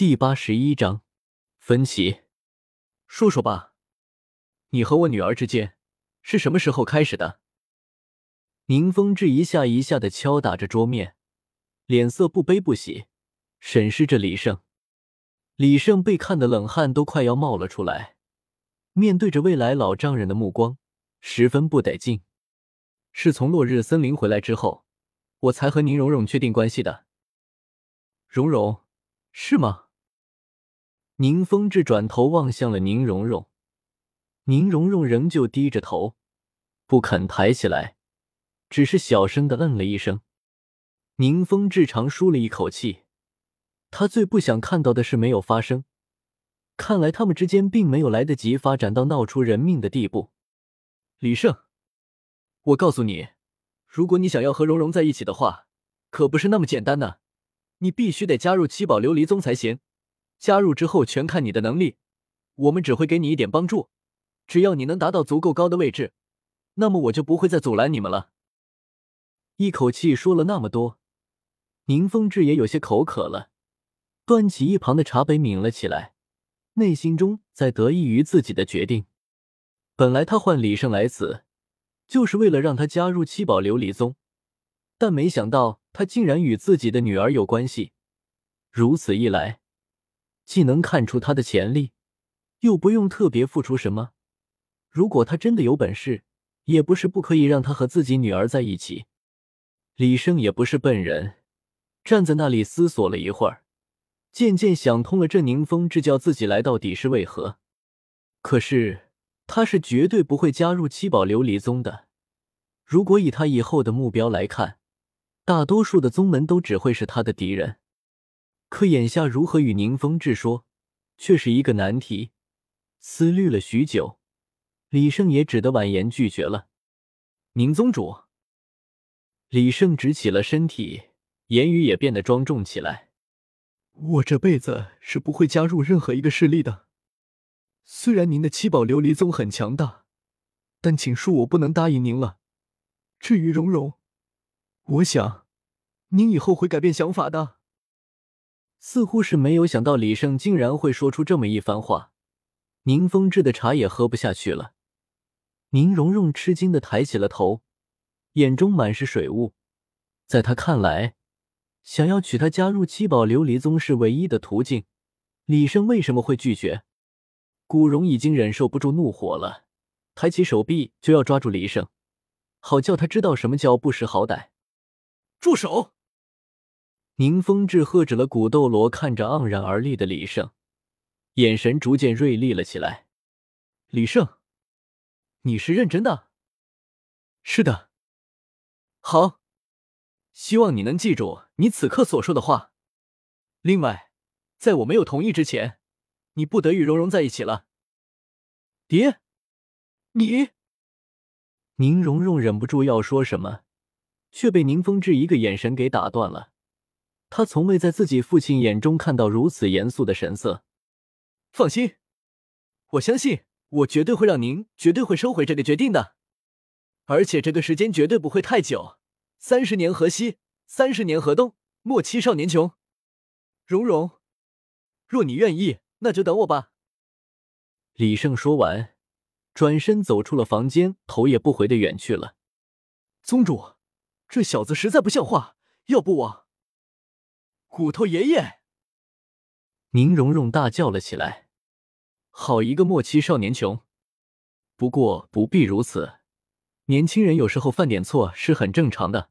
第八十一章分歧。说说吧，你和我女儿之间是什么时候开始的？宁风致一下一下的敲打着桌面，脸色不悲不喜，审视着李胜。李胜被看的冷汗都快要冒了出来，面对着未来老丈人的目光，十分不得劲。是从落日森林回来之后，我才和宁荣荣确定关系的。荣荣，是吗？宁风致转头望向了宁荣荣，宁荣荣仍旧低着头，不肯抬起来，只是小声的嗯了一声。宁风致长舒了一口气，他最不想看到的事没有发生，看来他们之间并没有来得及发展到闹出人命的地步。李胜，我告诉你，如果你想要和荣荣在一起的话，可不是那么简单的，你必须得加入七宝琉璃宗才行。加入之后全看你的能力，我们只会给你一点帮助。只要你能达到足够高的位置，那么我就不会再阻拦你们了。一口气说了那么多，宁风致也有些口渴了，端起一旁的茶杯抿了起来，内心中在得意于自己的决定。本来他唤李胜来此，就是为了让他加入七宝琉璃宗，但没想到他竟然与自己的女儿有关系。如此一来。既能看出他的潜力，又不用特别付出什么。如果他真的有本事，也不是不可以让他和自己女儿在一起。李胜也不是笨人，站在那里思索了一会儿，渐渐想通了这宁风致叫自己来到底是为何。可是他是绝对不会加入七宝琉璃宗的。如果以他以后的目标来看，大多数的宗门都只会是他的敌人。可眼下如何与宁风致说，却是一个难题。思虑了许久，李胜也只得婉言拒绝了。宁宗主，李胜直起了身体，言语也变得庄重起来。我这辈子是不会加入任何一个势力的。虽然您的七宝琉璃宗很强大，但请恕我不能答应您了。至于蓉蓉，我想，您以后会改变想法的。似乎是没有想到李胜竟然会说出这么一番话，宁风致的茶也喝不下去了。宁荣荣吃惊的抬起了头，眼中满是水雾。在他看来，想要娶她加入七宝琉璃宗是唯一的途径。李胜为什么会拒绝？古荣已经忍受不住怒火了，抬起手臂就要抓住李胜，好叫他知道什么叫不识好歹。住手！宁风致喝止了古斗罗，看着盎然而立的李胜，眼神逐渐锐利了起来。李胜，你是认真的？是的。好，希望你能记住你此刻所说的话。另外，在我没有同意之前，你不得与蓉蓉在一起了。爹，你……宁荣荣忍不住要说什么，却被宁风致一个眼神给打断了。他从未在自己父亲眼中看到如此严肃的神色。放心，我相信我绝对会让您绝对会收回这个决定的，而且这个时间绝对不会太久。三十年河西，三十年河东，莫欺少年穷。蓉蓉，若你愿意，那就等我吧。李胜说完，转身走出了房间，头也不回的远去了。宗主，这小子实在不像话，要不我……骨头爷爷，宁荣荣大叫了起来：“好一个莫欺少年穷！不过不必如此，年轻人有时候犯点错是很正常的。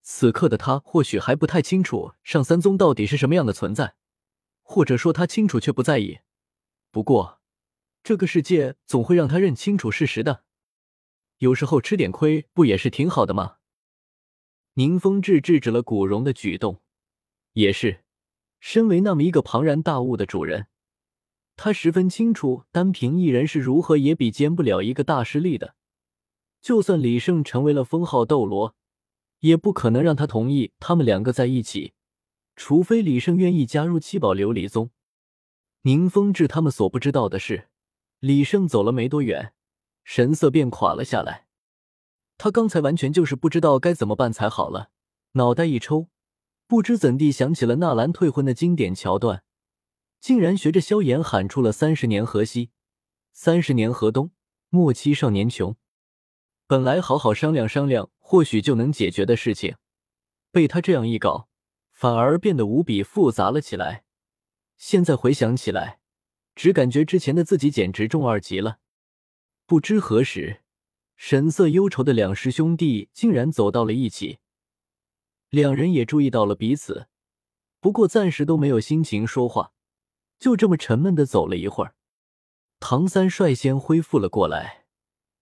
此刻的他或许还不太清楚上三宗到底是什么样的存在，或者说他清楚却不在意。不过，这个世界总会让他认清楚事实的。有时候吃点亏不也是挺好的吗？”宁风致制止了古荣的举动。也是，身为那么一个庞然大物的主人，他十分清楚，单凭一人是如何也比肩不了一个大势力的。就算李胜成为了封号斗罗，也不可能让他同意他们两个在一起，除非李胜愿意加入七宝琉璃宗。宁风致他们所不知道的是，李胜走了没多远，神色便垮了下来。他刚才完全就是不知道该怎么办才好了，脑袋一抽。不知怎地想起了纳兰退婚的经典桥段，竟然学着萧炎喊出了“三十年河西，三十年河东，莫欺少年穷”。本来好好商量商量，或许就能解决的事情，被他这样一搞，反而变得无比复杂了起来。现在回想起来，只感觉之前的自己简直中二极了。不知何时，神色忧愁的两师兄弟竟然走到了一起，两人也注意到了彼此，不过暂时都没有心情说话，就这么沉闷的走了一会儿。唐三率先恢复了过来，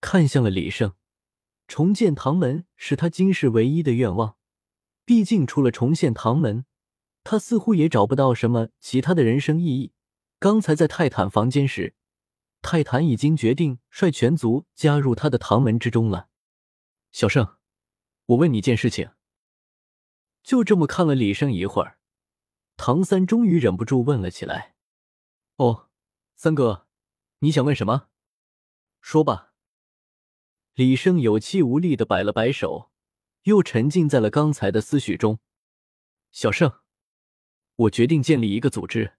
看向了李胜。重建唐门是他今世唯一的愿望，毕竟除了重现唐门，他似乎也找不到什么其他的人生意义。刚才在泰坦房间时，泰坦已经决定率全族加入他的唐门之中了。小胜，我问你件事情。就这么看了李胜一会儿，唐三终于忍不住问了起来：“哦，三哥，你想问什么？说吧。”李胜有气无力的摆了摆手，又沉浸在了刚才的思绪中。小胜，我决定建立一个组织，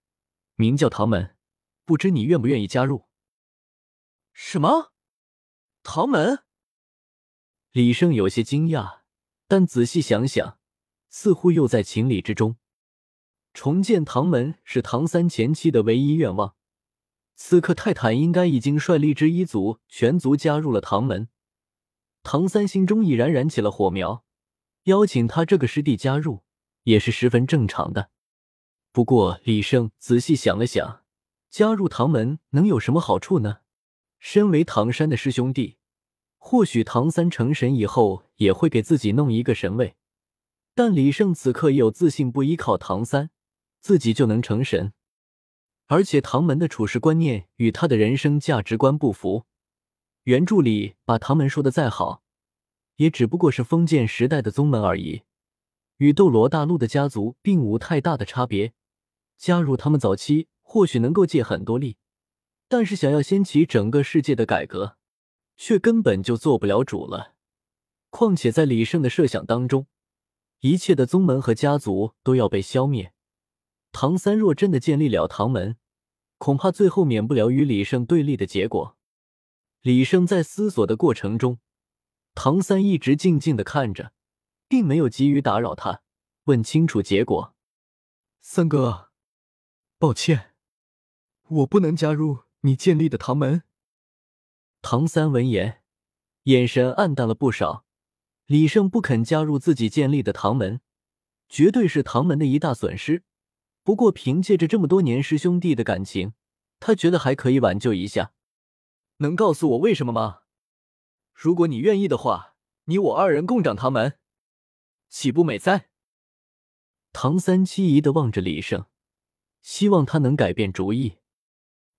名叫唐门，不知你愿不愿意加入？什么？唐门？李胜有些惊讶，但仔细想想，似乎又在情理之中。重建唐门是唐三前期的唯一愿望，此刻泰坦应该已经率力之一族全族加入了唐门。唐三心中已然燃起了火苗，邀请他这个师弟加入也是十分正常的。不过李胜仔细想了想，加入唐门能有什么好处呢？身为唐山的师兄弟，或许唐三成神以后也会给自己弄一个神位，但李胜此刻也有自信，不依靠唐三，自己就能成神。而且唐门的处事观念与他的人生价值观不符。原著里把唐门说的再好，也只不过是封建时代的宗门而已，与斗罗大陆的家族并无太大的差别。加入他们早期或许能够借很多力，但是想要掀起整个世界的改革，却根本就做不了主了。况且在李胜的设想当中，一切的宗门和家族都要被消灭。唐三若真的建立了唐门，恐怕最后免不了与李胜对立的结果。李胜在思索的过程中，唐三一直静静的看着，并没有急于打扰他。问清楚结果，三哥，抱歉，我不能加入你建立的唐门。唐三闻言，眼神暗淡了不少。李胜不肯加入自己建立的唐门，绝对是唐门的一大损失。不过凭借着这么多年师兄弟的感情，他觉得还可以挽救一下。能告诉我为什么吗？如果你愿意的话，你我二人共掌唐门，岂不美哉？唐三凄疑的望着李胜，希望他能改变主意。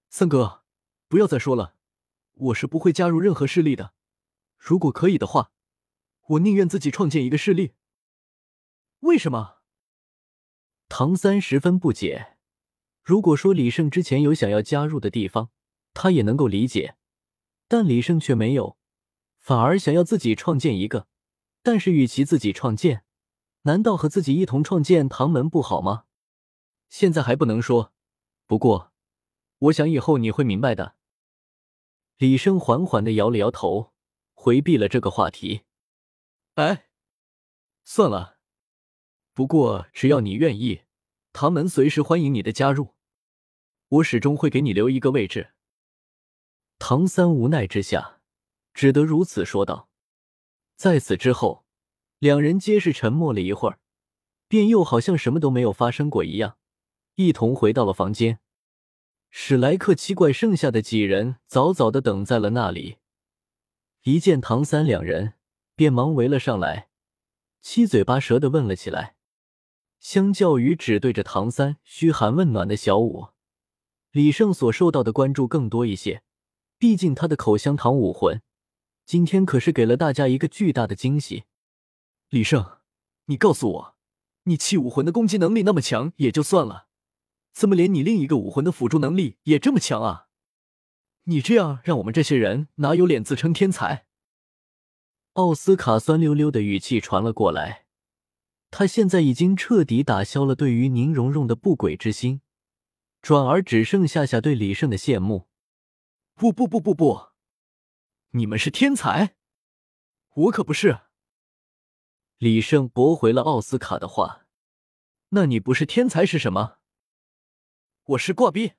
三哥，不要再说了，我是不会加入任何势力的。如果可以的话，我宁愿自己创建一个势力。为什么？唐三十分不解。如果说李胜之前有想要加入的地方，他也能够理解。但李胜却没有，反而想要自己创建一个。但是与其自己创建，难道和自己一同创建唐门不好吗？现在还不能说，不过，我想以后你会明白的。李胜缓缓的摇了摇头，回避了这个话题。哎，算了，不过只要你愿意，唐门随时欢迎你的加入，我始终会给你留一个位置。唐三无奈之下，只得如此说道。在此之后，两人皆是沉默了一会儿，便又好像什么都没有发生过一样，一同回到了房间。史莱克七怪剩下的几人早早的等在了那里，一见唐三两人，便忙围了上来，七嘴八舌的问了起来。相较于只对着唐三嘘寒问暖的小五，李胜所受到的关注更多一些。毕竟他的口香糖武魂，今天可是给了大家一个巨大的惊喜。李胜，你告诉我，你气武魂的攻击能力那么强也就算了，怎么连你另一个武魂的辅助能力也这么强啊？你这样让我们这些人哪有脸自称天才？奥斯卡酸溜溜的语气传了过来，他现在已经彻底打消了对于宁荣荣的不轨之心，转而只剩下下对李胜的羡慕。不不不不不，你们是天才，我可不是。李胜驳回了奥斯卡的话：“那你不是天才是什么？”我是挂逼。